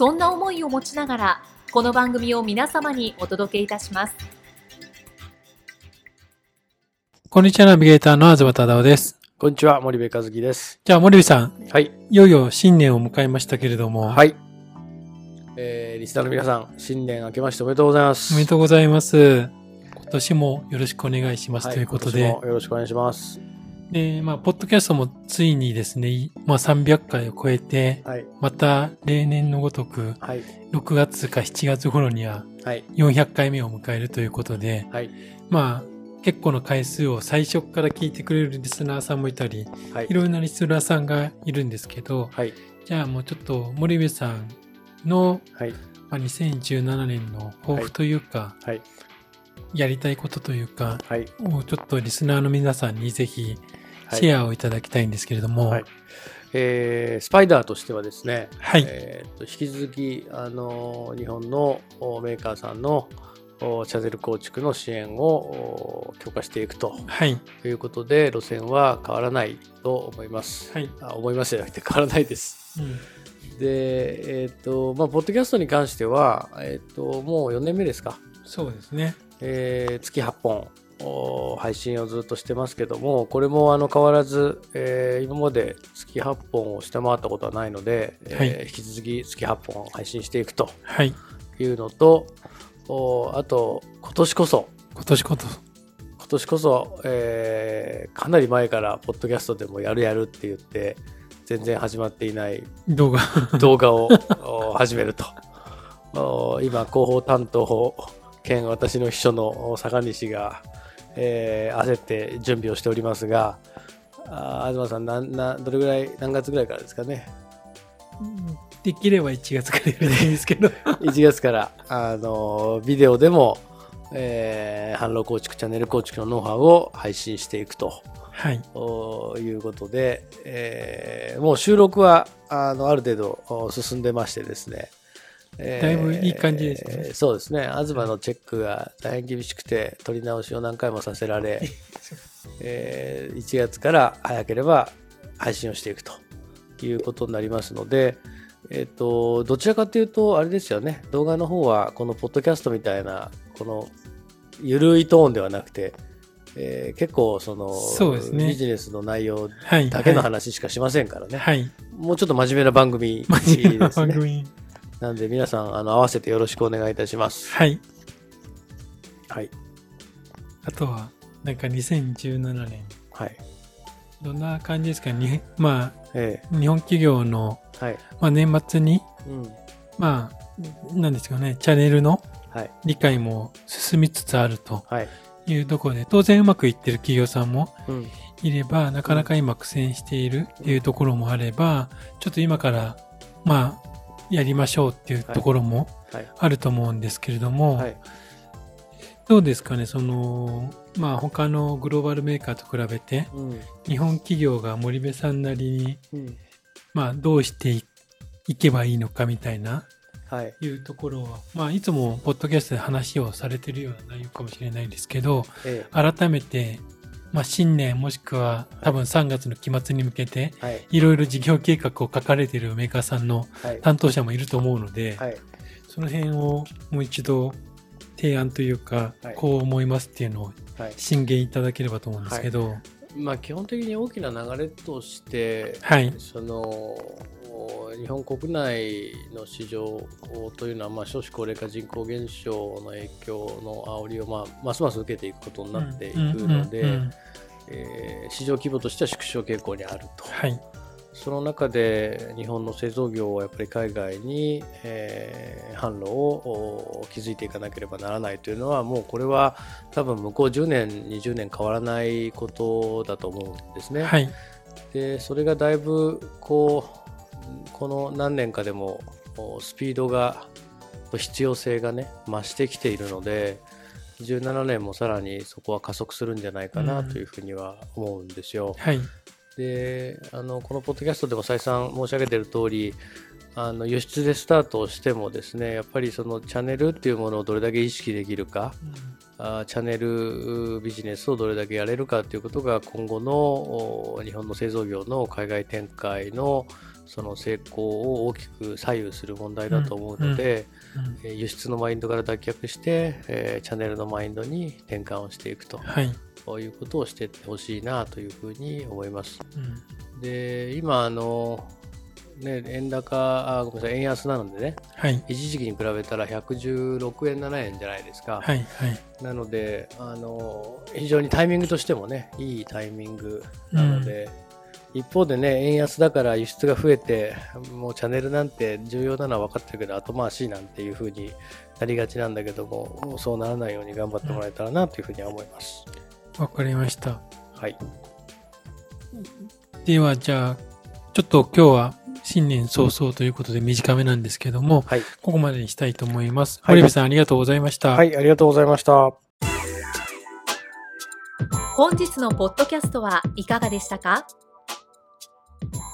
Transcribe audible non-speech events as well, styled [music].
そんな思いを持ちながらこの番組を皆様にお届けいたします。こんにちは、ナビゲーターの東忠夫です。こんにちは、森部和樹です。じゃあ、森部さん。はい。いよいよ新年を迎えましたけれども。はい。えー、リスナーの皆さん、新年明けましておめでとうございます。おめでとうございます。今年もよろしくお願いします、はい、ということで。よろしくお願いします。で、まあ、ポッドキャストもついにですね、まあ、300回を超えて、はい、また例年のごとく、はい、6月か7月頃には、400回目を迎えるということで、はい、まあ、結構の回数を最初から聞いてくれるリスナーさんもいたり、はい、いろんなリスナーさんがいるんですけど、はい、じゃあもうちょっと森部さんの、はい。まあ、2017年の抱負というか、はい、やりたいことというか、はい、をちょっとリスナーの皆さんにぜひシェアをいただきたいんですけれども、はい。えー、スパイダーとしてはですね、はい。えー、と引き続きあの日本のメーカーさんのチャゼル構築の支援を強化していくと、はい、いうことで路線は変わらないと思います。はい、あ思いますじゃなくて変わらないです。うん、で、えっ、ー、とまあ、ポッドキャストに関しては、えっ、ー、ともう4年目ですか。そうですね。えー、月8本配信をずっとしてますけども、これもあの変わらず、えー、今まで月8本を下回ったことはないので、はい、えー、引き続き月8本配信していくとい。うのと、はい、あと、今年こそ、今年こそ、今年こそ、えー、かなり前からポッドキャストでもやるやるって言って、全然始まっていない動画。動画を始めると。今、広報担当兼私の秘書の坂西が、えー、焦って準備をしておりますが、あ東さんなな、どれぐらい、何月ぐらいからですかね？できれば1月からやりたいんですけど [laughs] 1月から、あの、ビデオでも、えー、販路構築、チャンネル構築のノウハウを配信していくと。はい、ということで、えー、もう収録はあのある程度進んでましてですね、だいぶいい感じですね、えー、そうですね。東のチェックが大変厳しくて取り直しを何回もさせられ、[laughs] えー、1月から早ければ配信をしていくということになりますので、えっ、ー、とどちらかというとあれですよね。動画の方はこのポッドキャストみたいなこの緩いトーンではなくてえー、結構そのそうです、ね、ビジネスの内容だけの話しかしませんからね、はい、もうちょっと真面目な番組ですね。番組なんで皆さん、あの、合わせてよろしくお願いいたします。はい。はい。あとは、なんか2017年。はい。どんな感じですか？に、まあ、ええ、日本企業の、はい、まあ年末に、うん、まあ、なんですかね、チャンネルの理解も進みつつあるというところで、当然うまくいってる企業さんもいれば、うん、なかなか今苦戦しているっていうところもあれば、ちょっと今から、まあ、やりましょうっていうところもあると思うんですけれども、どうですかね、その、まあ他のグローバルメーカーと比べて、うん、日本企業が森部さんなりに、うん、まあどうしていけばいいのかみたいな、はい、いうところは、まあいつもポッドキャストで話をされてるような内容かもしれないですけど、ええ、改めてまあ、新年もしくは多分3月の期末に向けて、い。ろいろ事業計画を書かれているメーカーさんの担当者もいると思うので、はい、その辺をもう一度提案というか、はい、こう思いますっていうのを進言いただければと思うんですけど。はい、まあ、基本的に大きな流れとして、はい、日本国内の市場というのは、まあ、少子高齢化人口減少の影響の煽りを、まあ、ますます受けていくことになっていくので、え市場規模としては縮小傾向にあると。はいその中で日本の製造業はやっぱり海外に、えー、販路を築いていかなければならないというのはもうこれは多分向こう10年20年変わらないことだと思うんですね。はい、でそれがだいぶこうこの何年かでもスピードが必要性がね増してきているので17年もさらにそこは加速するんじゃないかなというふうには思うんですよ。うんはい。であのこのポッドキャストでも再三申し上げている通りあの輸出でスタートをしてもですねやっぱりそのチャンネルっていうものをどれだけ意識できるか、うん、あチャンネルビジネスをどれだけやれるかということが今後の日本の製造業の海外展開のその成功を大きく左右する問題だと思うので、うんうん、輸出のマインドから脱却して、えー、チャンネルのマインドに転換をしていくと。はい。いうことをしていってほしいなというふうに思います。うん、で今あのね、円高あごめんなさい円安なのでね、はい、一時期に比べたら116円7円じゃないですか、はいはい、なのであの非常にタイミングとしてもねいいタイミングなので、うん、一方でね円安だから輸出が増えてもうチャンネルなんて重要なのは分かってるけど後回しなんていうふうになりがちなんだけどももうそうならないように頑張ってもらえたらなというふうには思います。わかりました。はい。では、じゃあ、ちょっと今日は新年早々ということで短めなんですけども、はい、ここまでにしたいと思います。堀部さん、ありがとうございました。はい、ありがとうございました。本日のポッドキャストはいかがでしたか？